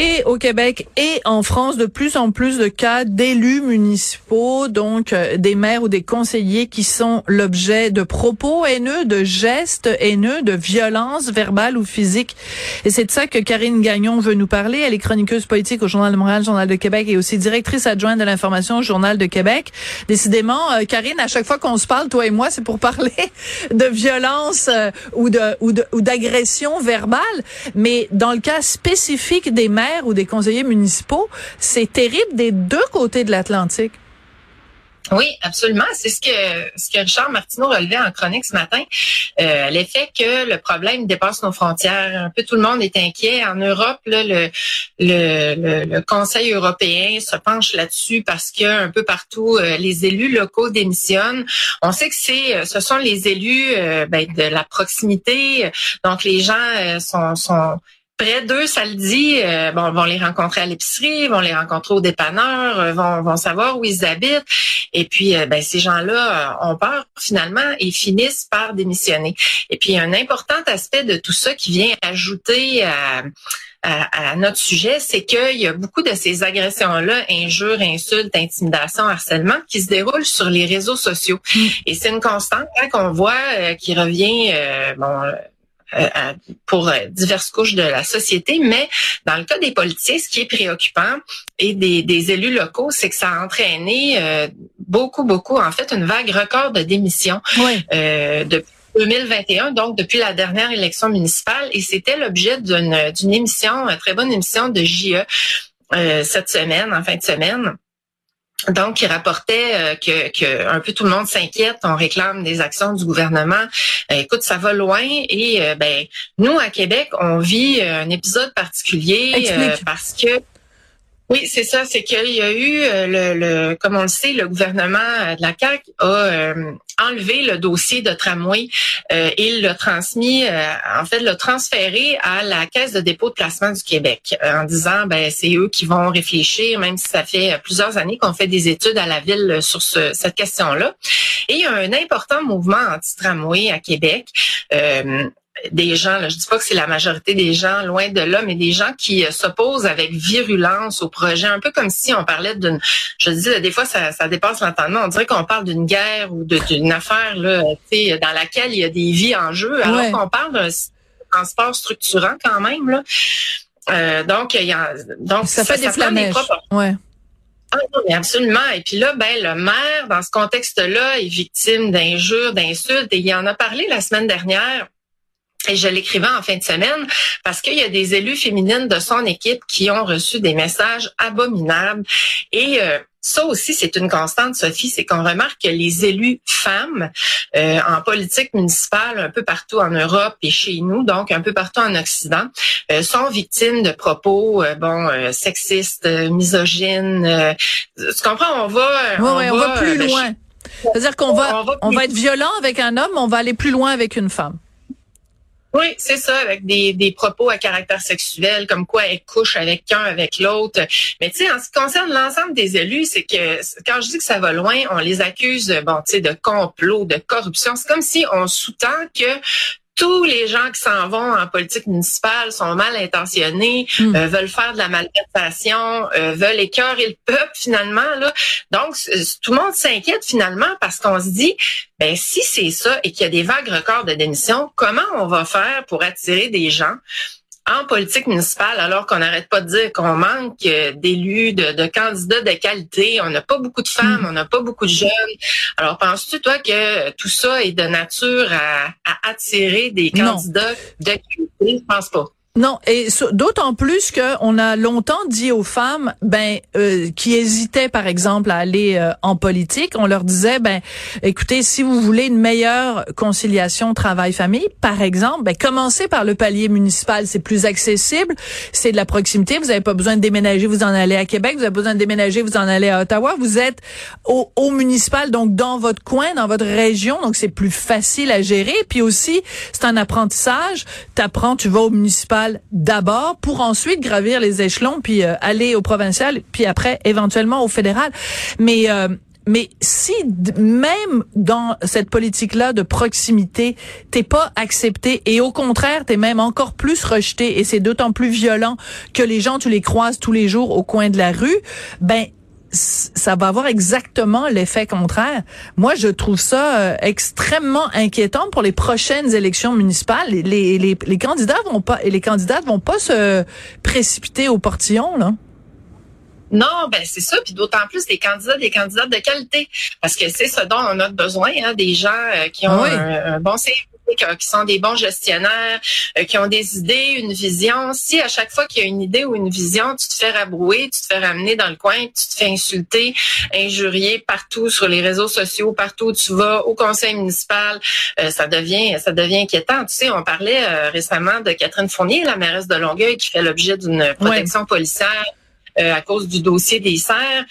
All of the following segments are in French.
Et au Québec et en France, de plus en plus de cas d'élus municipaux, donc euh, des maires ou des conseillers qui sont l'objet de propos haineux, de gestes haineux, de violences verbales ou physiques. Et c'est de ça que Karine Gagnon veut nous parler. Elle est chroniqueuse politique au Journal de Montréal, Journal de Québec et aussi directrice adjointe de l'information au Journal de Québec. Décidément, euh, Karine, à chaque fois qu'on se parle, toi et moi, c'est pour parler de violence euh, ou de ou d'agression verbale. Mais dans le cas spécifique des maires ou des conseillers municipaux, c'est terrible des deux côtés de l'Atlantique. Oui, absolument. C'est ce que ce que Richard Martineau relevait en chronique ce matin. Euh, L'effet que le problème dépasse nos frontières. Un peu tout le monde est inquiet. En Europe, le, le, le, Conseil européen se penche là-dessus parce que un peu partout, euh, les élus locaux démissionnent. On sait que c'est euh, ce sont les élus euh, ben, de la proximité. Donc les gens sont, sont près d'eux, ça le dit, euh, bon, vont les rencontrer à l'épicerie, vont les rencontrer au dépanneur, euh, vont, vont savoir où ils habitent. Et puis, euh, ben, ces gens-là ont peur finalement et finissent par démissionner. Et puis, un important aspect de tout ça qui vient ajouter à, à, notre sujet, c'est qu'il y a beaucoup de ces agressions-là, injures, insultes, intimidations, harcèlement, qui se déroulent sur les réseaux sociaux. Mm. Et c'est une constante hein, qu'on voit qui revient, bon euh, pour euh, diverses couches de la société, mais dans le cas des politiciens, ce qui est préoccupant et des, des élus locaux, c'est que ça a entraîné euh, beaucoup, beaucoup, en fait, une vague record de démissions euh, depuis 2021, donc depuis la dernière élection municipale, et c'était l'objet d'une, d'une émission, une très bonne émission de JE cette semaine, en fin de semaine donc, il rapportait euh, que, que, un peu tout le monde s'inquiète, on réclame des actions du gouvernement. Euh, écoute, ça va loin et euh, ben nous à Québec, on vit un épisode particulier parce que oui, c'est ça. C'est qu'il y a eu le, le, comme on le sait, le gouvernement de la CAQ a enlevé le dossier de tramway euh, et l'a transmis, euh, en fait, l'a transféré à la Caisse de dépôt de placement du Québec euh, en disant, ben c'est eux qui vont réfléchir, même si ça fait plusieurs années qu'on fait des études à la ville sur ce, cette question-là. Et il y a un important mouvement anti-tramway à Québec. Des gens, là, je dis pas que c'est la majorité des gens, loin de là, mais des gens qui euh, s'opposent avec virulence au projet, un peu comme si on parlait d'une, je dis, des fois ça, ça dépasse l'entendement, on dirait qu'on parle d'une guerre ou d'une affaire là, dans laquelle il y a des vies en jeu, alors qu'on parle d'un transport structurant quand même là. Euh, donc, il y a, donc ça, fait des. Ouais. Ah non, mais absolument. Et puis là, ben le maire, dans ce contexte-là, est victime d'injures, d'insultes. Et il en a parlé la semaine dernière et je l'écrivais en fin de semaine parce qu'il y a des élus féminines de son équipe qui ont reçu des messages abominables. Et euh, ça aussi, c'est une constante, Sophie, c'est qu'on remarque que les élus femmes euh, en politique municipale un peu partout en Europe et chez nous, donc un peu partout en Occident, euh, sont victimes de propos bon sexistes, misogynes. tu comprends? On va, on, on va, plus loin. C'est-à-dire qu'on va, on va être violent avec un homme, on va aller plus loin avec une femme. Oui, c'est ça, avec des, des propos à caractère sexuel, comme quoi elle couche avec qu'un, avec l'autre. Mais tu sais, en ce qui concerne l'ensemble des élus, c'est que quand je dis que ça va loin, on les accuse, bon, tu sais, de complot, de corruption. C'est comme si on sous-tend que tous les gens qui s'en vont en politique municipale sont mal intentionnés, hmm. euh, veulent faire de la malversation, euh, veulent écœurer le peuple finalement. Là. Donc, tout le monde s'inquiète finalement parce qu'on se dit, ben si c'est ça et qu'il y a des vagues records de démission, comment on va faire pour attirer des gens en politique municipale, alors qu'on n'arrête pas de dire qu'on manque euh, d'élus, de, candidats de qualité, on n'a pas beaucoup de femmes, mm. on n'a pas beaucoup de jeunes. Alors, penses-tu, toi, que tout ça est de nature à, attirer des candidats de qualité? Je pense pas. Non, et d'autant plus qu'on a longtemps dit aux femmes, ben, euh, qui hésitaient par exemple à aller euh, en politique, on leur disait, ben, écoutez, si vous voulez une meilleure conciliation travail-famille, par exemple, ben, commencez par le palier municipal, c'est plus accessible, c'est de la proximité, vous n'avez pas besoin de déménager, vous en allez à Québec, vous avez besoin de déménager, vous en allez à Ottawa, vous êtes au, au municipal, donc dans votre coin, dans votre région, donc c'est plus facile à gérer, puis aussi c'est un apprentissage, t'apprends, tu vas au municipal d'abord pour ensuite gravir les échelons puis euh, aller au provincial puis après éventuellement au fédéral. Mais euh, mais si même dans cette politique-là de proximité, t'es pas accepté et au contraire, t'es même encore plus rejeté et c'est d'autant plus violent que les gens, tu les croises tous les jours au coin de la rue, ben ça va avoir exactement l'effet contraire. Moi, je trouve ça euh, extrêmement inquiétant pour les prochaines élections municipales. Les, les, les, candidats vont pas et les candidates vont pas se précipiter au portillon, là. Non, ben c'est ça, puis d'autant plus des candidats, des candidats de qualité, parce que c'est ce dont on a besoin, hein, des gens euh, qui ont ah un, bon qui sont des bons gestionnaires, euh, qui ont des idées, une vision. Si à chaque fois qu'il y a une idée ou une vision, tu te fais rabrouer, tu te fais ramener dans le coin, tu te fais insulter, injurier partout sur les réseaux sociaux, partout où tu vas, au conseil municipal, euh, ça devient ça devient inquiétant. Tu sais, on parlait récemment de Catherine Fournier, la mairesse de Longueuil, qui fait l'objet d'une protection policière à cause du dossier des serres.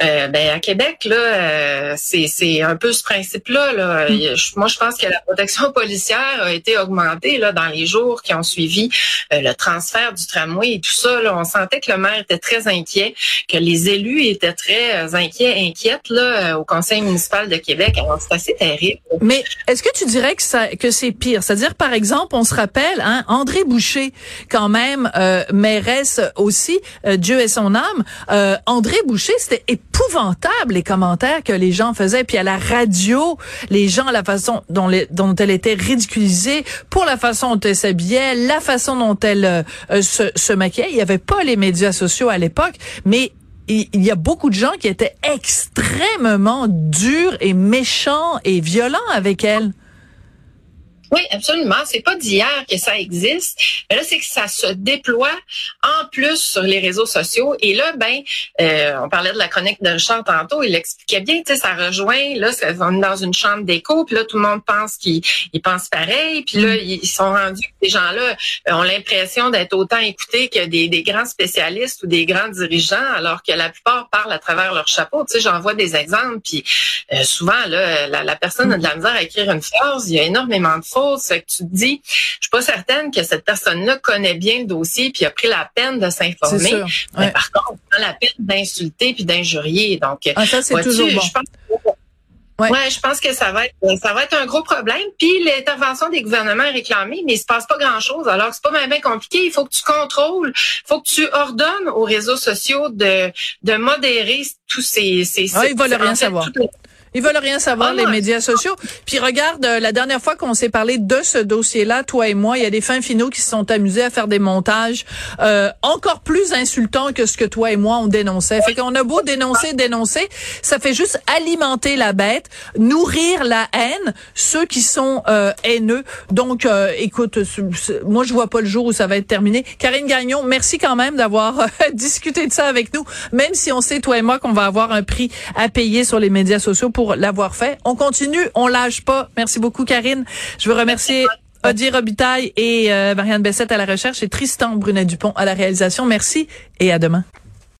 Euh, ben à Québec là, euh, c'est c'est un peu ce principe-là. Là. Mm. moi, je pense que la protection policière a été augmentée là dans les jours qui ont suivi euh, le transfert du tramway et tout ça. Là, on sentait que le maire était très inquiet, que les élus étaient très inquiets, inquiètes là au Conseil municipal de Québec. Alors c'est assez terrible. Mais est-ce que tu dirais que ça que c'est pire? C'est-à-dire par exemple, on se rappelle, hein, André Boucher, quand même mairesse aussi, Dieu est son âme. André Boucher, c'était épouvantable les commentaires que les gens faisaient. Puis à la radio, les gens, la façon dont, elle était ridiculisée, pour la façon dont elle s'habillait, la façon dont elle euh, euh, se, se maquillait. Il n'y avait pas les médias sociaux à l'époque, mais il y a beaucoup de gens qui étaient extrêmement durs et méchants et violents avec elle. Oui, absolument. C'est pas d'hier que ça existe. Mais là, c'est que ça se déploie en plus sur les réseaux sociaux. Et là, ben, euh, on parlait de la chronique de Richard tantôt. Il expliquait bien, tu sais, ça rejoint. Là, on est dans une chambre d'écho. Puis là, tout le monde pense qu'ils pensent pareil. Puis là, mm. ils sont rendus. Ces gens-là ont l'impression d'être autant écoutés que des, des, grands spécialistes ou des grands dirigeants, alors que la plupart parlent à travers leur chapeau. Tu sais, j'en vois des exemples. Puis euh, souvent, là, la, la personne a de la misère à écrire une phrase. Il y a énormément de que tu te dis, je suis pas certaine que cette personne-là connaît bien le dossier puis a pris la peine de s'informer. Mais par contre, on prend la peine d'insulter puis d'injurier. Donc, ah, ça, c'est toujours bon. Je pense Ouais. je pense que ça va être ça va être un gros problème. Puis l'intervention des gouvernements est réclamée, mais il se passe pas grand chose. Alors c'est pas bien compliqué. Il faut que tu contrôles, il faut que tu ordonnes aux réseaux sociaux de de modérer tous ces ces. Ah, ils veulent rien savoir. Ils veulent rien savoir, les médias sociaux. Puis regarde, euh, la dernière fois qu'on s'est parlé de ce dossier-là, toi et moi, il y a des fins finaux qui se sont amusés à faire des montages euh, encore plus insultants que ce que toi et moi on dénonçait. Fait qu'on a beau dénoncer, dénoncer, ça fait juste alimenter la bête, nourrir la haine, ceux qui sont euh, haineux. Donc, euh, écoute, moi je vois pas le jour où ça va être terminé. Karine Gagnon, merci quand même d'avoir discuté de ça avec nous, même si on sait toi et moi qu'on va avoir un prix à payer sur les médias sociaux pour l'avoir fait. On continue, on lâche pas. Merci beaucoup, Karine. Je veux remercier Odile Robitaille et euh, Marianne Bessette à la recherche et Tristan Brunet-Dupont à la réalisation. Merci et à demain.